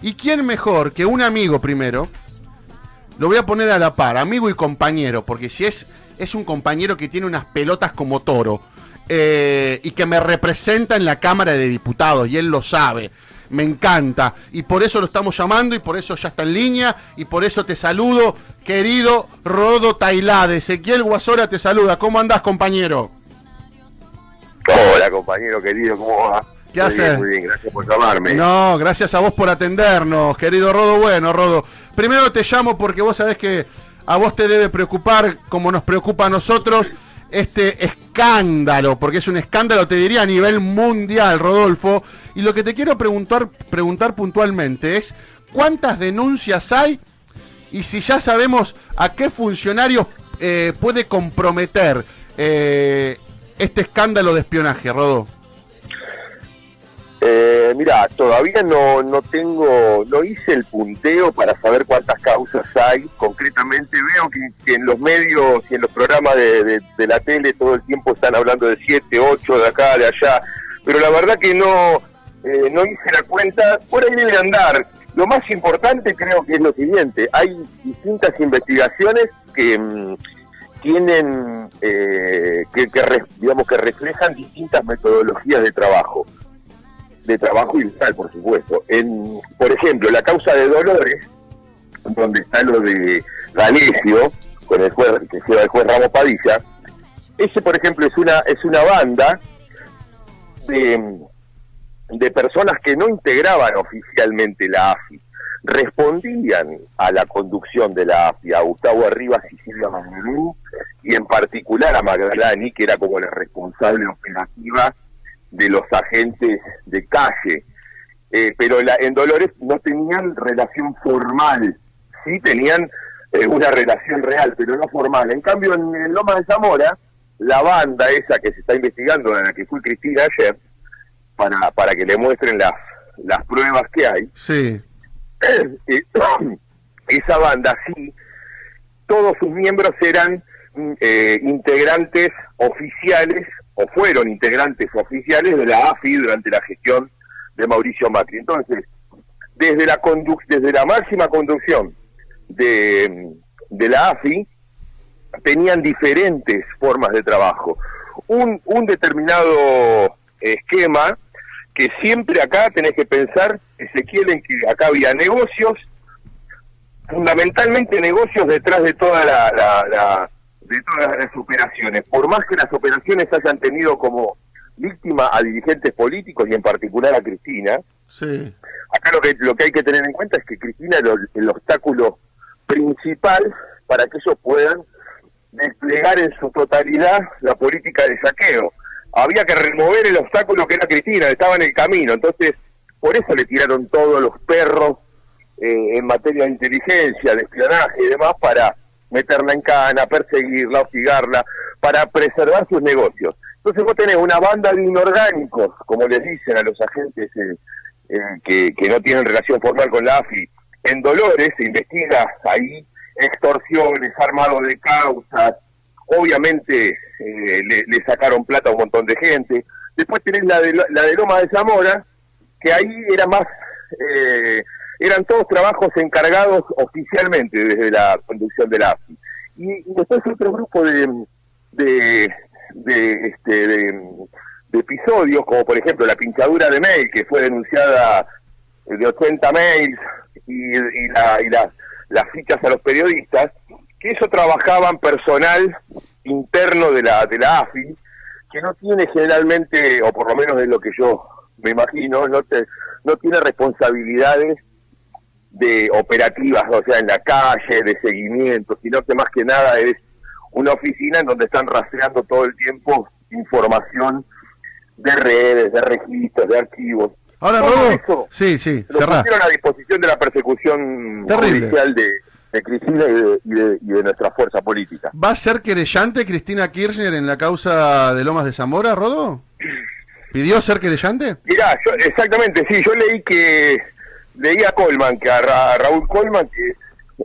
¿Y quién mejor que un amigo primero? Lo voy a poner a la par, amigo y compañero, porque si es, es un compañero que tiene unas pelotas como toro eh, y que me representa en la Cámara de Diputados, y él lo sabe. Me encanta. Y por eso lo estamos llamando y por eso ya está en línea y por eso te saludo, querido Rodo Tailade. Ezequiel Guasora te saluda. ¿Cómo andás, compañero? Hola, compañero querido, ¿cómo va? ¿Qué haces? Muy bien, gracias por llamarme. No, gracias a vos por atendernos, querido Rodo. Bueno, Rodo, primero te llamo porque vos sabés que a vos te debe preocupar, como nos preocupa a nosotros, este escándalo, porque es un escándalo, te diría, a nivel mundial, Rodolfo. Y lo que te quiero preguntar, preguntar puntualmente es, ¿cuántas denuncias hay? Y si ya sabemos a qué funcionarios eh, puede comprometer eh, este escándalo de espionaje, Rodo. Eh, mira, todavía no, no tengo, no hice el punteo para saber cuántas causas hay. Concretamente veo que, en los medios y en los programas de, la tele todo el tiempo están hablando de 7, 8, de acá, de allá. Pero la verdad que no, eh, no hice la cuenta. Por ahí debe andar. Lo más importante creo que es lo siguiente. Hay distintas investigaciones que... Mm, tienen eh, que, digamos que reflejan distintas metodologías de trabajo de trabajo ilegal, por supuesto. En, por ejemplo, la causa de Dolores, donde está lo de Galicio, con el juez, que sea el juez Ramos Padilla, ese, por ejemplo, es una, es una banda de, de personas que no integraban oficialmente la AFI, respondían a la conducción de la AFI, a Gustavo Arribas y Silvia Magnú, y en particular a Magdalani, que era como la responsable operativa de los agentes de calle, eh, pero la, en Dolores no tenían relación formal, sí tenían eh, una relación real, pero no formal. En cambio, en, Loma de Zamora, la banda esa que se está investigando, en la que fue Cristina ayer, para, para que le muestren las, las pruebas que hay, sí. Eh, esa banda sí, todos sus miembros eran mm, integrantes oficiales o fueron integrantes oficiales de la AFI durante la gestión de Mauricio Macri. Entonces, desde la, desde la máxima conducción de, la AFI, tenían diferentes formas de trabajo. Un, un determinado esquema que siempre acá tenés que pensar, Ezequiel, en que acá había negocios, fundamentalmente negocios detrás de toda la de todas las operaciones. Por más que las operaciones hayan tenido como víctima a dirigentes políticos y en particular a Cristina, sí. acá lo que, lo que hay que tener en cuenta es que Cristina es el, obstáculo principal para que ellos puedan desplegar en su totalidad la política de saqueo. Había que remover el obstáculo que era Cristina, estaba en el camino, entonces por eso le tiraron todos los perros eh, en materia de inteligencia, de espionaje y demás para meterla en cana, perseguirla, hostigarla, para preservar sus negocios. Entonces vos tenés una banda de inorgánicos, como les dicen a los agentes eh, eh, que, que no tienen relación formal con la AFI, en Dolores se investiga ahí extorsiones, armado de causas, obviamente eh, le, sacaron plata a un montón de gente. Después tenés la de, la de Loma de Zamora, que ahí era más eh, eran todos trabajos encargados oficialmente desde la conducción de la AFI. Y, después otro grupo de, de, este, de, episodios, como por ejemplo la pinchadura de mail, que fue denunciada de 80 mails y, y, la, y las fichas a los periodistas, que eso trabajaban personal interno de la, de la AFI, que no tiene generalmente, o por lo menos es lo que yo me imagino, no, te, no tiene responsabilidades de operativas, o sea, en la calle, de seguimiento, sino que más que nada es una oficina en donde están rastreando todo el tiempo información de redes, de registros, de archivos. Ahora, todo eso sí, sí, lo pusieron a disposición de la persecución judicial de, Cristina y de, y, de, nuestra fuerza política. ¿Va a ser querellante Cristina Kirchner en la causa de Lomas de Zamora, Rodo? ¿Pidió ser querellante? Mirá, yo, exactamente, sí, yo leí que leía a Colman, que a, Raúl Colman, que es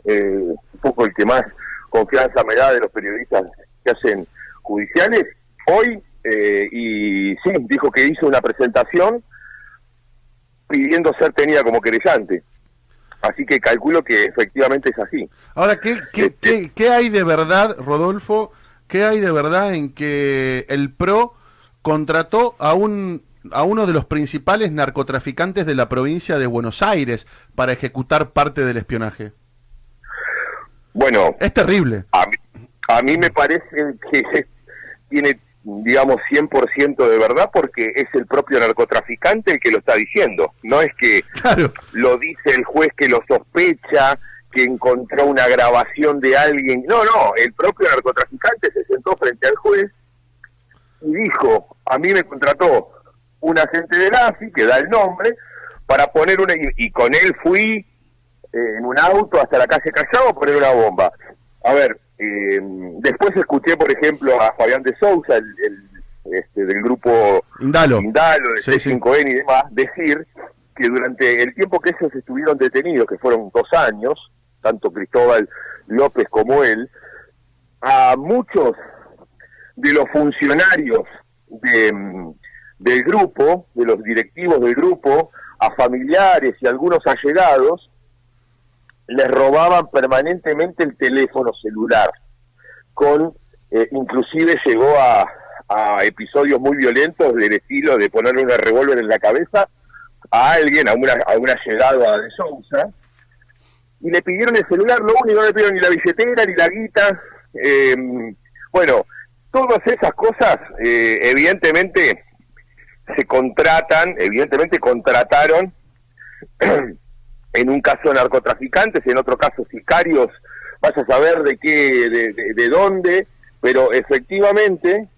eh, un poco el que más confianza me da de los periodistas que hacen judiciales, hoy, eh, y sí, dijo que hizo una presentación pidiendo ser tenida como querellante. Así que calculo que efectivamente es así. Ahora, ¿qué, qué, Este- qué, qué hay de verdad, Rodolfo? ¿Qué hay de verdad en que el PRO contrató a un a uno de los principales narcotraficantes de la provincia de Buenos Aires para ejecutar parte del espionaje? Bueno, Es terrible. a mí, a mí me parece que tiene, digamos, 100% de verdad porque es el propio narcotraficante el que lo está diciendo. No es que Claro. lo dice el juez que lo sospecha, que encontró una grabación de alguien. No, no, el propio narcotraficante se sentó frente al juez y dijo, a mí me contrató un agente del AFI, que da el nombre, para poner una... Y, y con él fui eh, en un auto hasta la calle Callao a poner una bomba. A ver, eh, después escuché, por ejemplo, a Fabián de Sousa, el, el, este, del grupo Indalo. Indalo, de Sí, sí. C5N y demás, decir que durante el tiempo que ellos estuvieron detenidos, que fueron dos años, tanto Cristóbal López como él, a muchos de los funcionarios de, mm, del grupo, de los directivos del grupo, a familiares y algunos allegados, les robaban permanentemente el teléfono celular, con eh, inclusive llegó a, a episodios muy violentos del estilo de ponerle una revólver en la cabeza a alguien, a una, a una llegada de Sousa, y le pidieron el celular, lo único, no le pidieron ni la billetera, ni la guita. eh, bueno, todas esas cosas, eh, evidentemente, se contratan, evidentemente contrataron, en un caso narcotraficantes, en otro caso sicarios, vas a saber de qué, de, de- de dónde, pero efectivamente,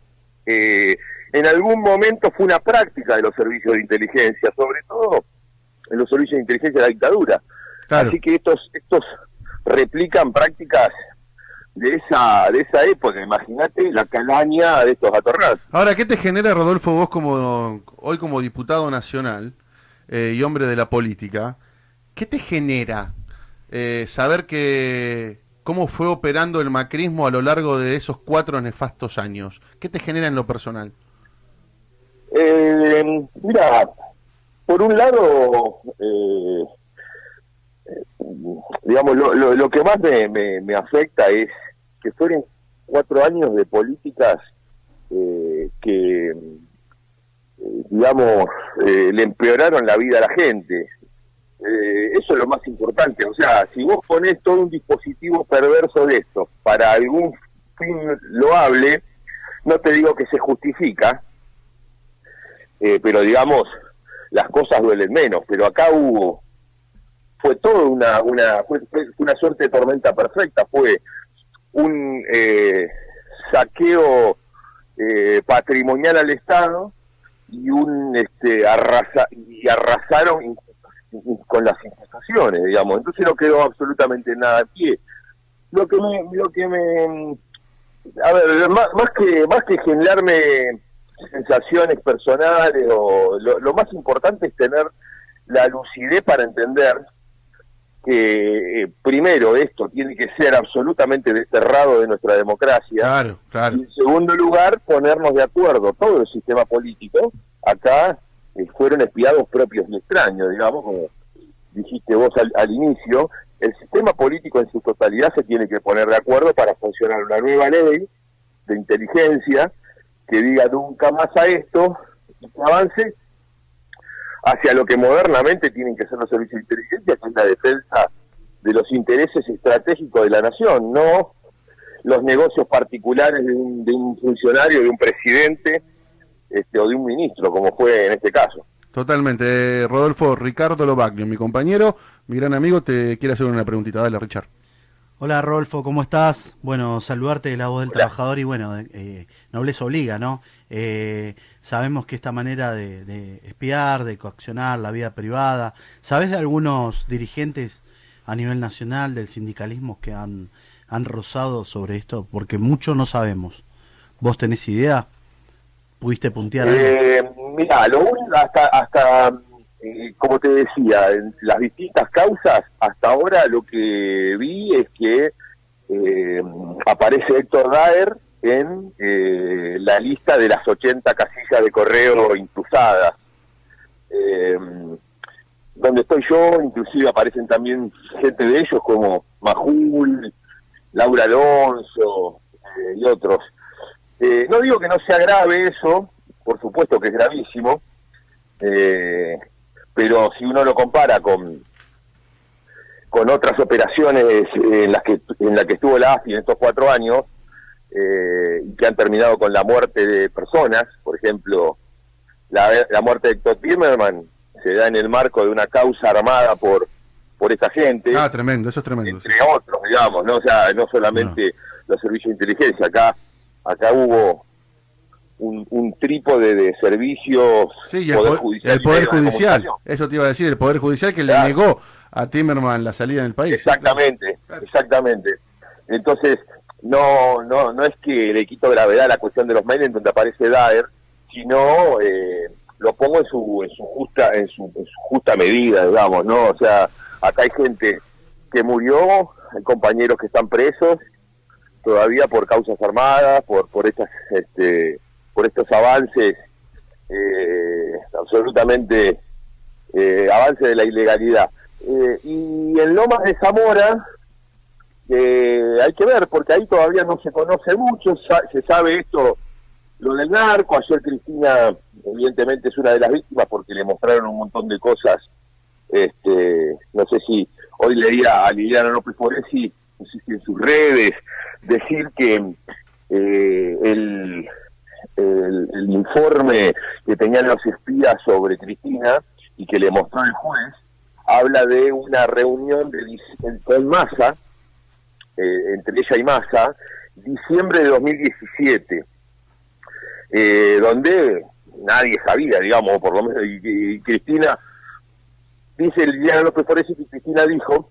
eh, en algún momento fue una práctica de los servicios de inteligencia, sobre todo en los servicios de inteligencia de la dictadura. Claro. Así que estos estos replican prácticas de esa de esa época. Imagínate la calaña de estos atornados. Ahora, ¿qué te genera, Rodolfo, vos como hoy como diputado nacional eh, y hombre de la política? ¿Qué te genera eh, saber que cómo fue operando el macrismo a lo largo de esos cuatro nefastos años? ¿Qué te genera en lo personal? Eh, mira, por un lado, eh, eh, digamos, lo, lo, lo que más me, me, me afecta es que fueron cuatro años de políticas eh, que, eh, digamos, eh, le empeoraron la vida a la gente. Eso es lo más importante. O sea, si vos ponés todo un dispositivo perverso de esto para algún fin loable, no te digo que se justifica, pero digamos, las cosas duelen menos. Pero acá hubo, fue todo una, una, fue una suerte de tormenta perfecta. Fue un eh, saqueo eh, patrimonial al Estado y un este arrasa y arrasaron con las instituciones, digamos. Entonces no quedó absolutamente nada a pie. Lo que me, lo que me, a ver, más, más que más que generarme sensaciones personales o lo más importante es tener la lucidez para entender que eh, primero esto tiene que ser absolutamente desterrado de nuestra democracia. Claro, claro. y en segundo lugar, ponernos de acuerdo, todo el sistema político, acá eh, fueron espiados propios y extraños, digamos, como dijiste vos al, al inicio, el sistema político en su totalidad se tiene que poner de acuerdo para funcionar una nueva ley de inteligencia que diga nunca más a esto y que avance hacia lo que modernamente tienen que ser los servicios de inteligencia, que es la defensa de los intereses estratégicos de la nación, no los negocios particulares de un, de un funcionario, de un presidente este, o de un ministro, como fue en este caso. Totalmente. Eh, Rodolfo Ricardo Lobaglio, mi compañero, mi gran amigo, te quiere hacer una preguntita. Dale, Richard. Hola Rodolfo, ¿cómo estás? Bueno, saludarte de la voz del Hola. trabajador y bueno, eh, nobleza obliga, ¿no? Eh, sabemos que esta manera de, de espiar, de coaccionar la vida privada, ¿sabes de algunos dirigentes a nivel nacional del sindicalismo que han, han rozado sobre esto? Porque mucho no sabemos. ¿Vos tenés idea? ¿Pudiste puntear algo? Eh, mira, lo único, hasta, hasta eh, como te decía, en las distintas causas, hasta ahora lo que vi es que eh, aparece Héctor Daer en eh, la lista de las 80 casillas de correo intrusadas. Eh, donde estoy yo, inclusive aparecen también gente de ellos como Majul, Laura Alonso eh, y otros. No digo que no sea grave eso, por supuesto que es gravísimo, eh, pero si uno lo compara con con otras operaciones en las que en la que estuvo la AFI en estos cuatro años y que han terminado con la muerte de personas, por ejemplo, la, la muerte de Héctor Timmerman se da en el marco de una causa armada por por esta gente. Ah, tremendo, eso es tremendo. Entre otros, digamos, ¿no? O sea, no solamente los servicios de inteligencia, acá acá hubo un, un trípode de servicios sí, el poder, judicial. El poder judicial, eso te iba a decir, el poder judicial que le negó a Timmerman la salida del país. Exactamente, exactamente. Entonces, no, no, no es que le quito gravedad a la cuestión de los mails en donde aparece Daer, sino eh, lo pongo en su, en su justa, en su, en su justa medida, digamos, ¿no? O sea, acá hay gente que murió, hay compañeros que están presos todavía por causas armadas, por por estas este, por estos avances eh, absolutamente eh, avances de la ilegalidad. Eh, y en Lomas de Zamora eh, hay que ver, porque ahí todavía no se conoce mucho, se sabe esto, lo del narco, ayer Cristina evidentemente es una de las víctimas porque le mostraron un montón de cosas este, no sé si hoy leía a Liliana López Foresi, no en sus redes, decir que eh, el, informe que tenían los espías sobre Cristina y que le mostró el juez, habla de una reunión de, con Massa, eh, entre ella y Massa, diciembre de 2017, eh, donde nadie sabía, digamos, por lo menos, y Cristina dice el Liliana López Foresi que Cristina dijo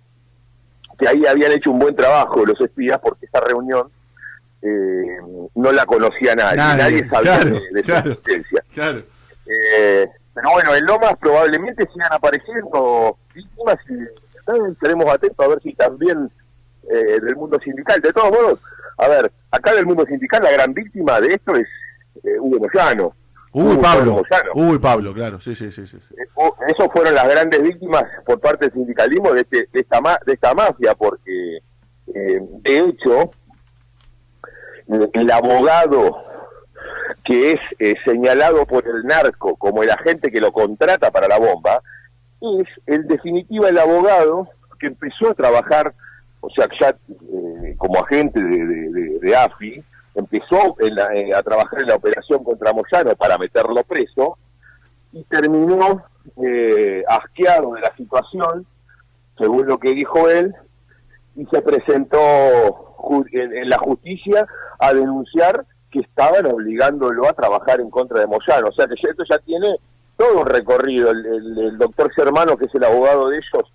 que ahí habían hecho un buen trabajo los espías porque esa reunión eh, no la conocía nadie, nadie, sabía de, su existencia. Eh, pero bueno, en Lomas probablemente sigan apareciendo víctimas y eh, estaremos atentos a ver si también del mundo sindical. De todos modos, a ver, acá del mundo sindical la gran víctima de esto es Hugo Moyano. Uy, Pablo. Uy, Pablo, claro, sí, sí, sí, sí. Eh, esos fueron las grandes víctimas por parte del sindicalismo de, este, de, esta, de esta mafia, porque eh, de hecho, el abogado que es eh, señalado por el narco como el agente que lo contrata para la bomba, es en definitiva el abogado que empezó a trabajar, o sea, ya como agente de, de AFI, empezó eh, a trabajar en la operación contra Moyano para meterlo preso y terminó eh, asqueado de la situación, según lo que dijo él, y se presentó en, la justicia a denunciar que estaban obligándolo a trabajar en contra de Moyano. O sea que esto ya tiene todo un recorrido. El, doctor Germano, que es el abogado de ellos,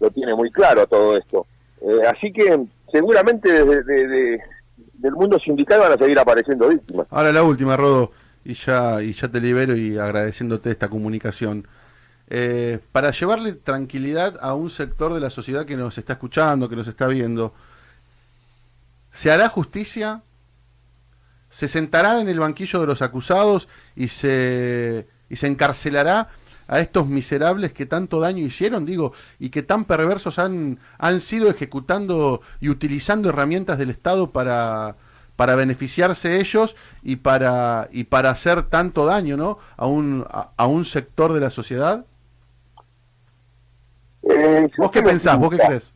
lo tiene muy claro todo esto. Eh, así que seguramente desde, del mundo sindical van a seguir apareciendo víctimas. Ahora la última, Rodo, y ya, y ya te libero y agradeciéndote esta comunicación. Eh, para llevarle tranquilidad a un sector de la sociedad que nos está escuchando, que nos está viendo, ¿se hará justicia? ¿Se sentará en el banquillo de los acusados y se, y se encarcelará a estos miserables que tanto daño hicieron, digo, y que tan perversos han, han sido ejecutando y utilizando herramientas del Estado para, para beneficiarse ellos y para, y para hacer tanto daño ¿no? a, un, a, un sector de la sociedad? Eh, ¿Vos qué pensás? ¿Vos qué crees?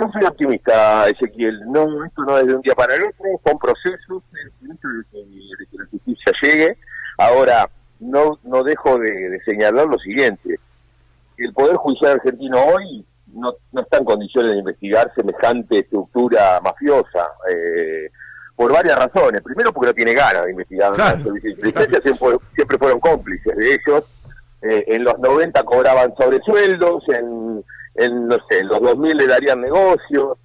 Yo soy optimista, Ezequiel. No, esto no es de un día para el otro, son procesos, de que la justicia llegue. Ahora, no, no dejo de, señalar lo siguiente. El Poder Judicial argentino hoy no, no está en condiciones de investigar semejante estructura mafiosa. Eh, por varias razones. Primero porque no tiene ganas de investigar. siempre, siempre, fueron cómplices de ellos. Eh, en los 90 cobraban sobresueldos, en, en, no sé, en los 2000 le darían negocios.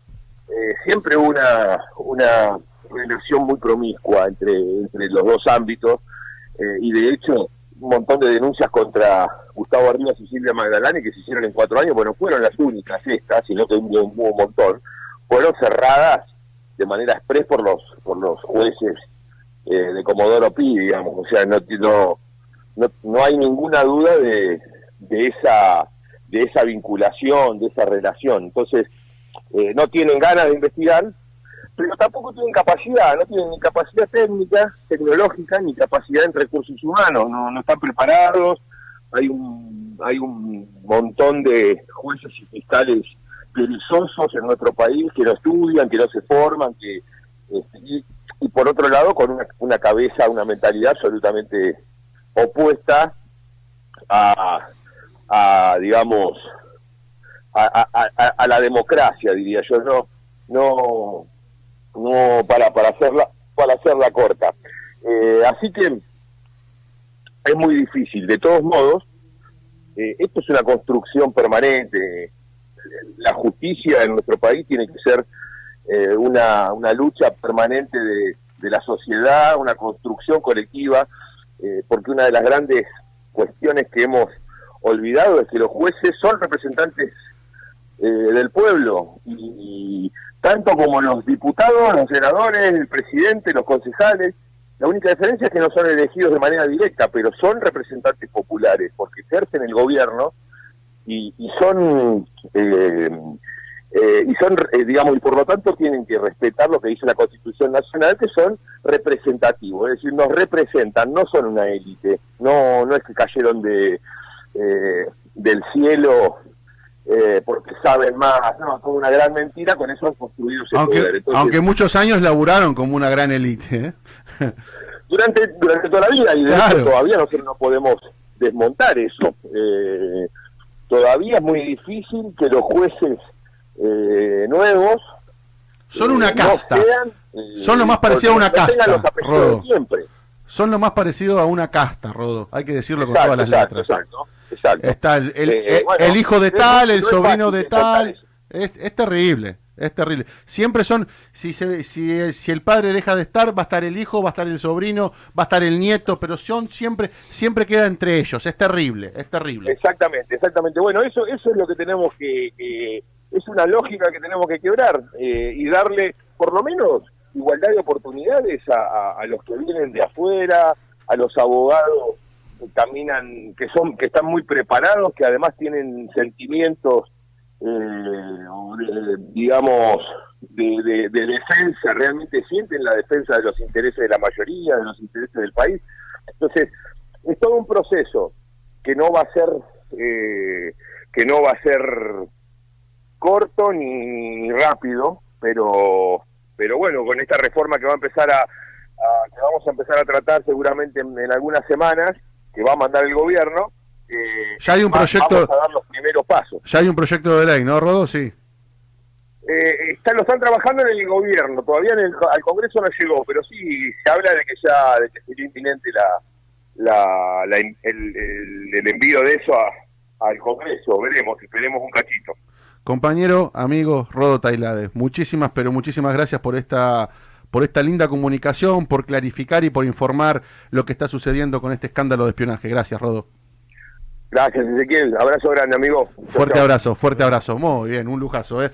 Eh, siempre una, una relación muy promiscua entre, entre los dos ámbitos. Eh, y de hecho un montón de denuncias contra Gustavo Arribas y Silvia Magdalani que se hicieron en cuatro años, bueno, fueron las únicas estas, sino que hubo, un montón, fueron cerradas de manera express por los por los jueces eh, de Comodoro Pi, digamos, o sea, no, no, no, hay ninguna duda de, de esa de esa vinculación, de esa relación. Entonces, eh, no tienen ganas de investigar, pero tampoco tienen capacidad, no tienen ni capacidad técnica, tecnológica, ni capacidad en recursos humanos, no, no están preparados, hay un, hay un montón de jueces y fiscales perezosos en nuestro país que no estudian, que no se forman, que este, y, por otro lado con una, una cabeza, una mentalidad absolutamente opuesta a, a digamos, a, a, la democracia, diría yo, no, no, para para hacerla, para hacerla corta. Eh, así que es muy difícil. De todos modos, eh, esto es una construcción permanente. La justicia en nuestro país tiene que ser eh, una, una lucha permanente de, de, la sociedad, una construcción colectiva, eh, porque una de las grandes cuestiones que hemos olvidado es que los jueces son representantes del pueblo y, tanto como los diputados, los senadores, el presidente, los concejales, la única diferencia es que no son elegidos de manera directa, pero son representantes populares, porque ejercen el gobierno y, son, eh, eh, y son eh, digamos, y por lo tanto tienen que respetar lo que dice la Constitución Nacional, que son representativos, es decir, nos representan, no son una élite, no, no es que cayeron de, del cielo eh, porque saben más, no, es una gran mentira, con eso han construido ese aunque, poder. aunque muchos años laburaron como una gran élite. ¿eh? durante, durante toda la vida, y de hecho todavía nosotros no podemos desmontar eso. Eh, todavía es muy difícil que los jueces nuevos son una casta. son lo más parecido a una casta. Siempre. Son lo más parecido a una casta, Rodo. Hay que decirlo con todas las letras. Exacto. Está el, eh, el, hijo de tal, el sobrino de tal. Es, es, terrible, es terrible. Siempre son, si, se, si, si el padre deja de estar, va a estar el hijo, va a estar el sobrino, va a estar el nieto, pero son siempre, siempre queda entre ellos. Es terrible, es terrible. Exactamente, exactamente. Bueno, eso, eso es lo que tenemos que, es una lógica que tenemos que quebrar eh, y darle, por lo menos, igualdad de oportunidades a, a los que vienen de afuera, a los abogados caminan, que son, que están muy preparados, que además tienen sentimientos, eh, digamos, de, defensa, realmente sienten la defensa de los intereses de la mayoría, de los intereses del país. Entonces, es todo un proceso que no va a ser, eh, que no va a ser corto ni, rápido, pero, pero bueno, con esta reforma que va a empezar a, que vamos a empezar a tratar seguramente en algunas semanas, que va a mandar el gobierno. Eh, ya hay un proyecto. Vamos a dar los primeros pasos. Ya hay un proyecto de ley, ¿no, Rodo? Sí. Eh, están, lo están trabajando en el gobierno, todavía en el, al Congreso no llegó, pero sí se habla de que ya de que sería inminente la, la, el, el, envío de eso al Congreso. Veremos, esperemos un cachito. Compañero, amigo Rodo Tailade, muchísimas, pero muchísimas gracias por esta por esta linda comunicación, por clarificar y por informar lo que está sucediendo con este escándalo de espionaje. Gracias, Rodo. Gracias, Ezequiel. Abrazo grande, amigo. Fuerte abrazo, fuerte abrazo. Muy bien, un lujazo. ¿eh?